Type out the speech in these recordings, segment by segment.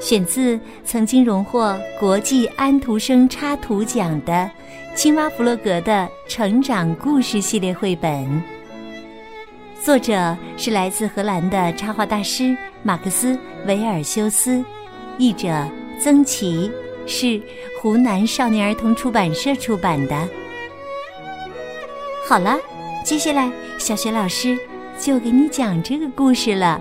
选自曾经荣获国际安徒生插图奖的。青蛙弗洛格的成长故事系列绘本，作者是来自荷兰的插画大师马克思·维尔修斯，译者曾琦，是湖南少年儿童出版社出版的。好了，接下来小雪老师就给你讲这个故事了。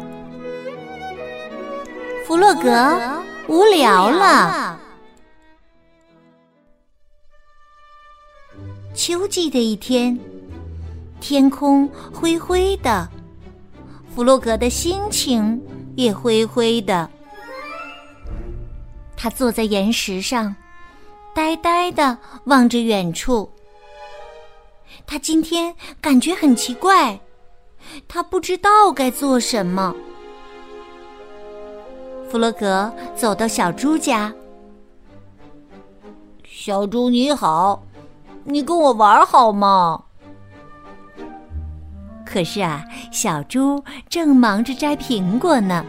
弗洛格无聊了。秋季的一天，天空灰灰的，弗洛格的心情也灰灰的。他坐在岩石上，呆呆的望着远处。他今天感觉很奇怪，他不知道该做什么。弗洛格走到小猪家，小猪你好。你跟我玩好吗？可是啊，小猪正忙着摘苹果呢。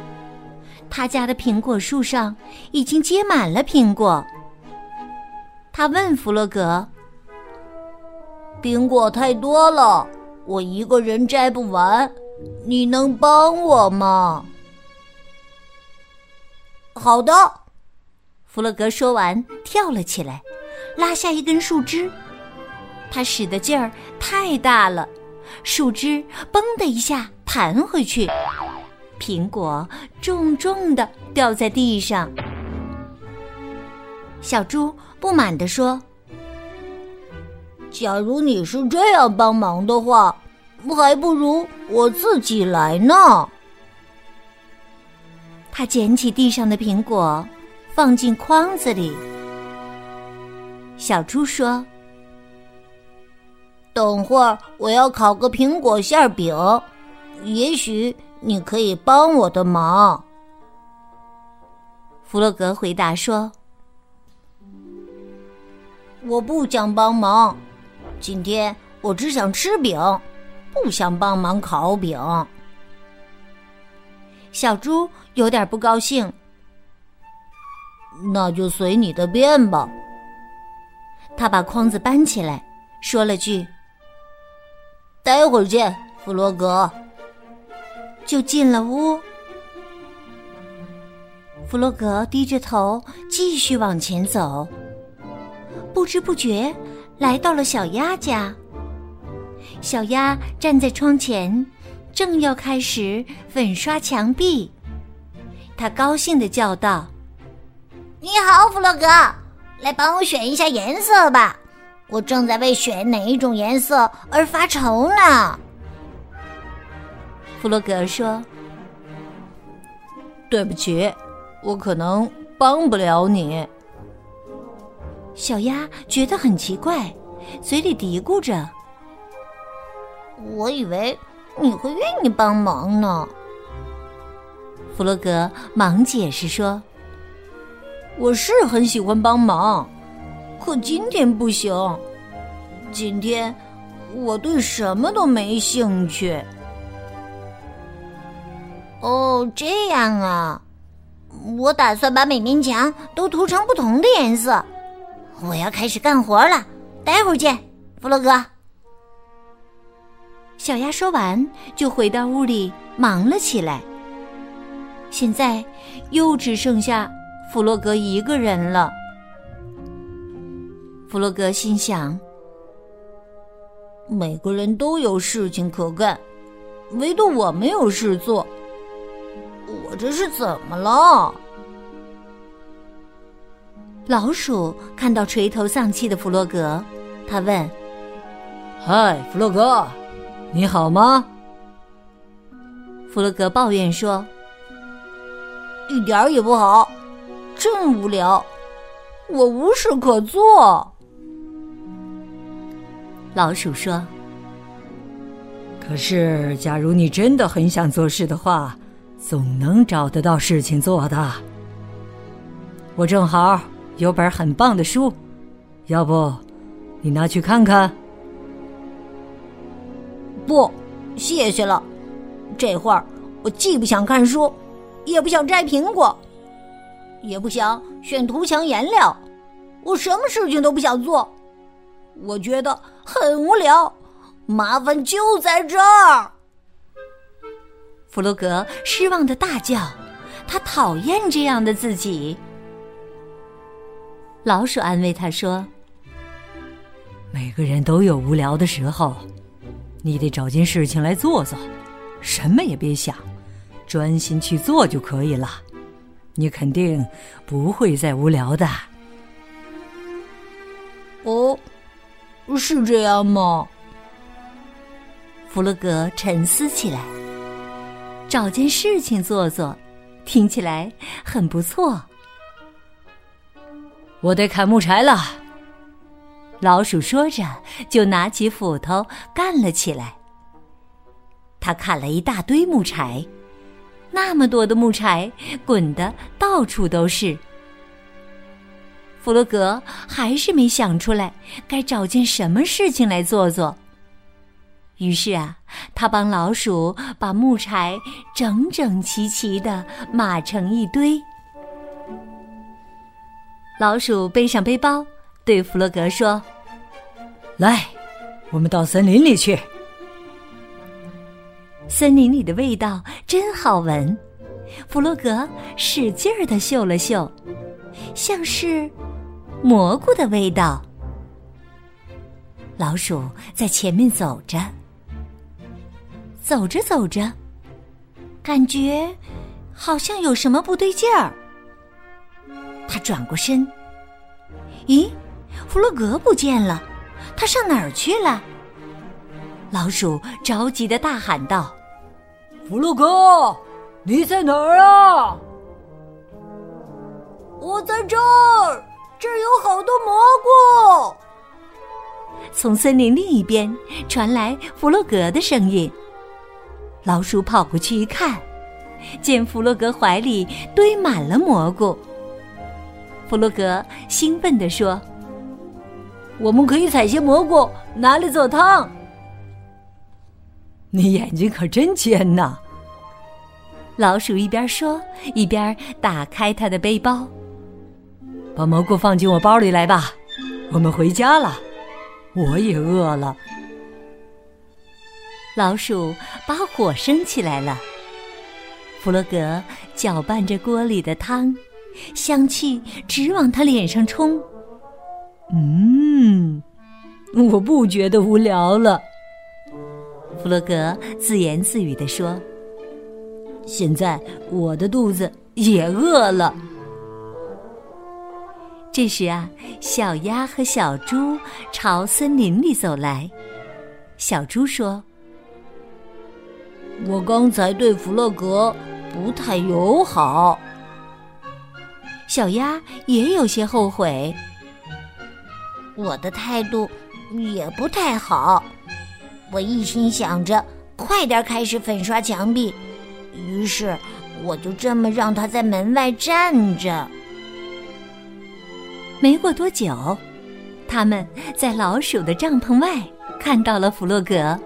他家的苹果树上已经结满了苹果。他问弗洛格：“苹果太多了，我一个人摘不完，你能帮我吗？”好的，弗洛格说完，跳了起来，拉下一根树枝。他使的劲儿太大了，树枝“嘣”的一下弹回去，苹果重重的掉在地上。小猪不满地说：“假如你是这样帮忙的话，还不如我自己来呢。”他捡起地上的苹果，放进筐子里。小猪说。等会儿我要烤个苹果馅饼，也许你可以帮我的忙。弗洛格回答说：“我不想帮忙，今天我只想吃饼，不想帮忙烤饼。”小猪有点不高兴。那就随你的便吧。他把筐子搬起来，说了句。待会儿见，弗洛格。就进了屋。弗洛格低着头继续往前走，不知不觉来到了小鸭家。小鸭站在窗前，正要开始粉刷墙壁。他高兴的叫道：“你好，弗洛格，来帮我选一下颜色吧。”我正在为选哪一种颜色而发愁呢。弗洛格说：“对不起，我可能帮不了你。”小鸭觉得很奇怪，嘴里嘀咕着：“我以为你会愿意帮忙呢。”弗洛格忙解释说：“我是很喜欢帮忙。”可今天不行，今天我对什么都没兴趣。哦，这样啊，我打算把每面墙都涂成不同的颜色。我要开始干活了，待会儿见，弗洛格。小鸭说完，就回到屋里忙了起来。现在又只剩下弗洛格一个人了。弗洛格心想：“每个人都有事情可干，唯独我没有事做。我这是怎么了？”老鼠看到垂头丧气的弗洛格，他问：“嗨，弗洛格，你好吗？”弗洛格抱怨说：“一点儿也不好，真无聊，我无事可做。”老鼠说：“可是，假如你真的很想做事的话，总能找得到事情做的。我正好有本很棒的书，要不你拿去看看？不，谢谢了。这会儿我既不想看书，也不想摘苹果，也不想选涂墙颜料，我什么事情都不想做。我觉得很无聊，麻烦就在这儿。弗洛格失望的大叫，他讨厌这样的自己。老鼠安慰他说：“每个人都有无聊的时候。”你得找件事情来做做，什么也别想，专心去做就可以了。你肯定不会再无聊的。哦，是这样吗？弗洛格沉思起来，找件事情做做，听起来很不错。我得砍木柴了。老鼠说着，就拿起斧头干了起来。他砍了一大堆木柴，那么多的木柴滚得到处都是。弗洛格还是没想出来该找件什么事情来做做。于是啊，他帮老鼠把木柴整整齐齐的码成一堆。老鼠背上背包。对弗洛格说：“来，我们到森林里去。森林里的味道真好闻。”弗洛格使劲儿的嗅了嗅，像是蘑菇的味道。老鼠在前面走着，走着走着，感觉好像有什么不对劲儿。他转过身，咦？弗洛格不见了，他上哪儿去了？老鼠着急的大喊道：“弗洛格，你在哪儿啊？”“我在这儿，这儿有好多蘑菇。”从森林另一边传来弗洛格的声音。老鼠跑过去一看，见弗洛格怀里堆满了蘑菇。弗洛格兴奋地说。我们可以采些蘑菇拿来做汤。你眼睛可真尖呐！老鼠一边说一边打开他的背包，把蘑菇放进我包里来吧。我们回家了，我也饿了。老鼠把火升起来了，弗洛格搅拌着锅里的汤，香气直往他脸上冲。嗯，我不觉得无聊了。弗洛格自言自语地说：“现在我的肚子也饿了。”这时啊，小鸭和小猪朝森林里走来。小猪说：“我刚才对弗洛格不太友好。”小鸭也有些后悔。我的态度也不太好，我一心想着快点开始粉刷墙壁，于是我就这么让他在门外站着。没过多久，他们在老鼠的帐篷外看到了弗洛格。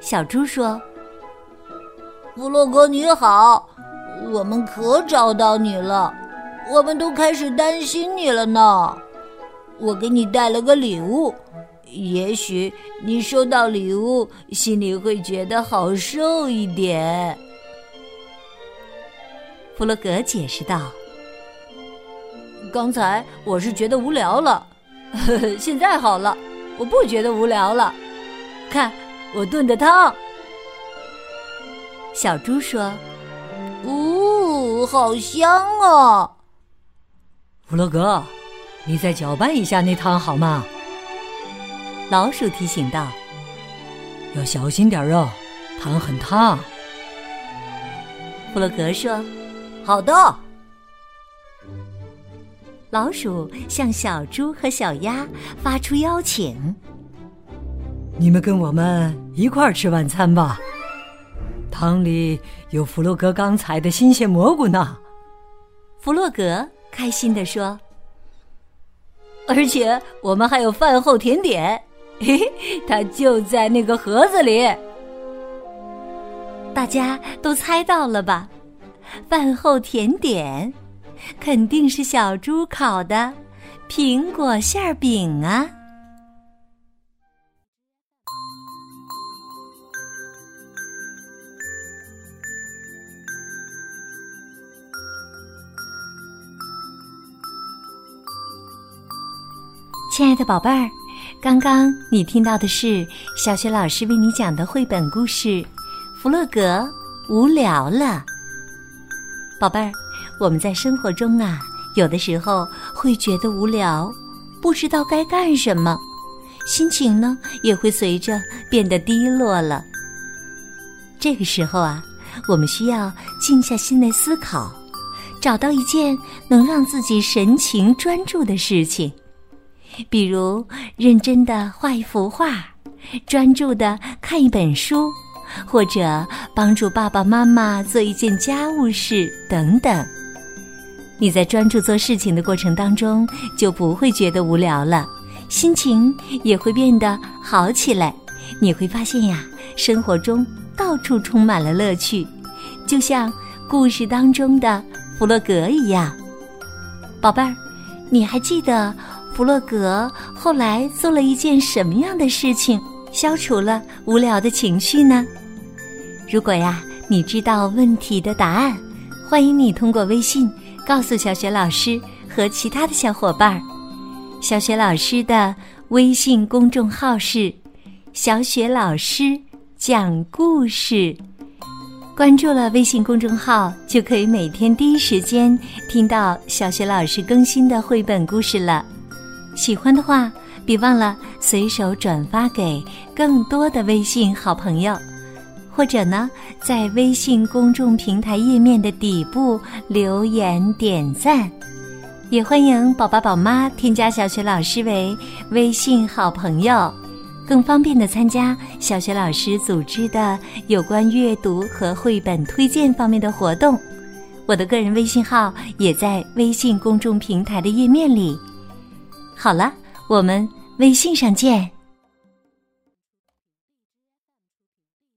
小猪说：“弗洛格你好，我们可找到你了，我们都开始担心你了呢。”我给你带了个礼物，也许你收到礼物，心里会觉得好受一点。弗洛格解释道：“刚才我是觉得无聊了，呵 呵现在好了，我不觉得无聊了。看我炖的汤。”小猪说：“哦，好香啊！”弗洛格。你再搅拌一下那汤好吗？老鼠提醒道：“要小心点哦，汤很烫。”弗洛格说：“好的。”老鼠向小猪和小鸭发出邀请：“你们跟我们一块儿吃晚餐吧。汤里有弗洛格刚采的新鲜蘑菇呢。弗洛格开心地说：“而且我们还有饭后甜点，嘿嘿，它就在那个盒子里。”大家都猜到了吧？饭后甜点肯定是小猪烤的苹果馅饼啊！亲爱的宝贝儿，刚刚你听到的是小雪老师为你讲的绘本故事《弗洛格无聊了》。宝贝儿，我们在生活中啊，有的时候会觉得无聊，不知道该干什么，心情呢也会随着变得低落了。这个时候啊，我们需要静下心来思考，找到一件能让自己神情专注的事情。比如认真的画一幅画，专注的看一本书，或者帮助爸爸妈妈做一件家务事等等。你在专注做事情的过程当中，就不会觉得无聊了，心情也会变得好起来。你会发现呀，生活中到处充满了乐趣，就像故事当中的弗洛格一样。宝贝儿，你还记得？弗洛格后来做了一件什么样的事情，消除了无聊的情绪呢？如果呀，你知道问题的答案，欢迎你通过微信告诉小雪老师和其他的小伙伴儿。小雪老师的微信公众号是“小雪老师讲故事”，关注了微信公众号，就可以每天第一时间听到小雪老师更新的绘本故事了。喜欢的话，别忘了随手转发给更多的微信好朋友，或者呢，在微信公众平台页面的底部留言点赞。也欢迎宝宝宝妈添加小学老师为微信好朋友，更方便的参加小学老师组织的有关阅读和绘本推荐方面的活动。我的个人微信号也在微信公众平台的页面里。好了，我们微信上见。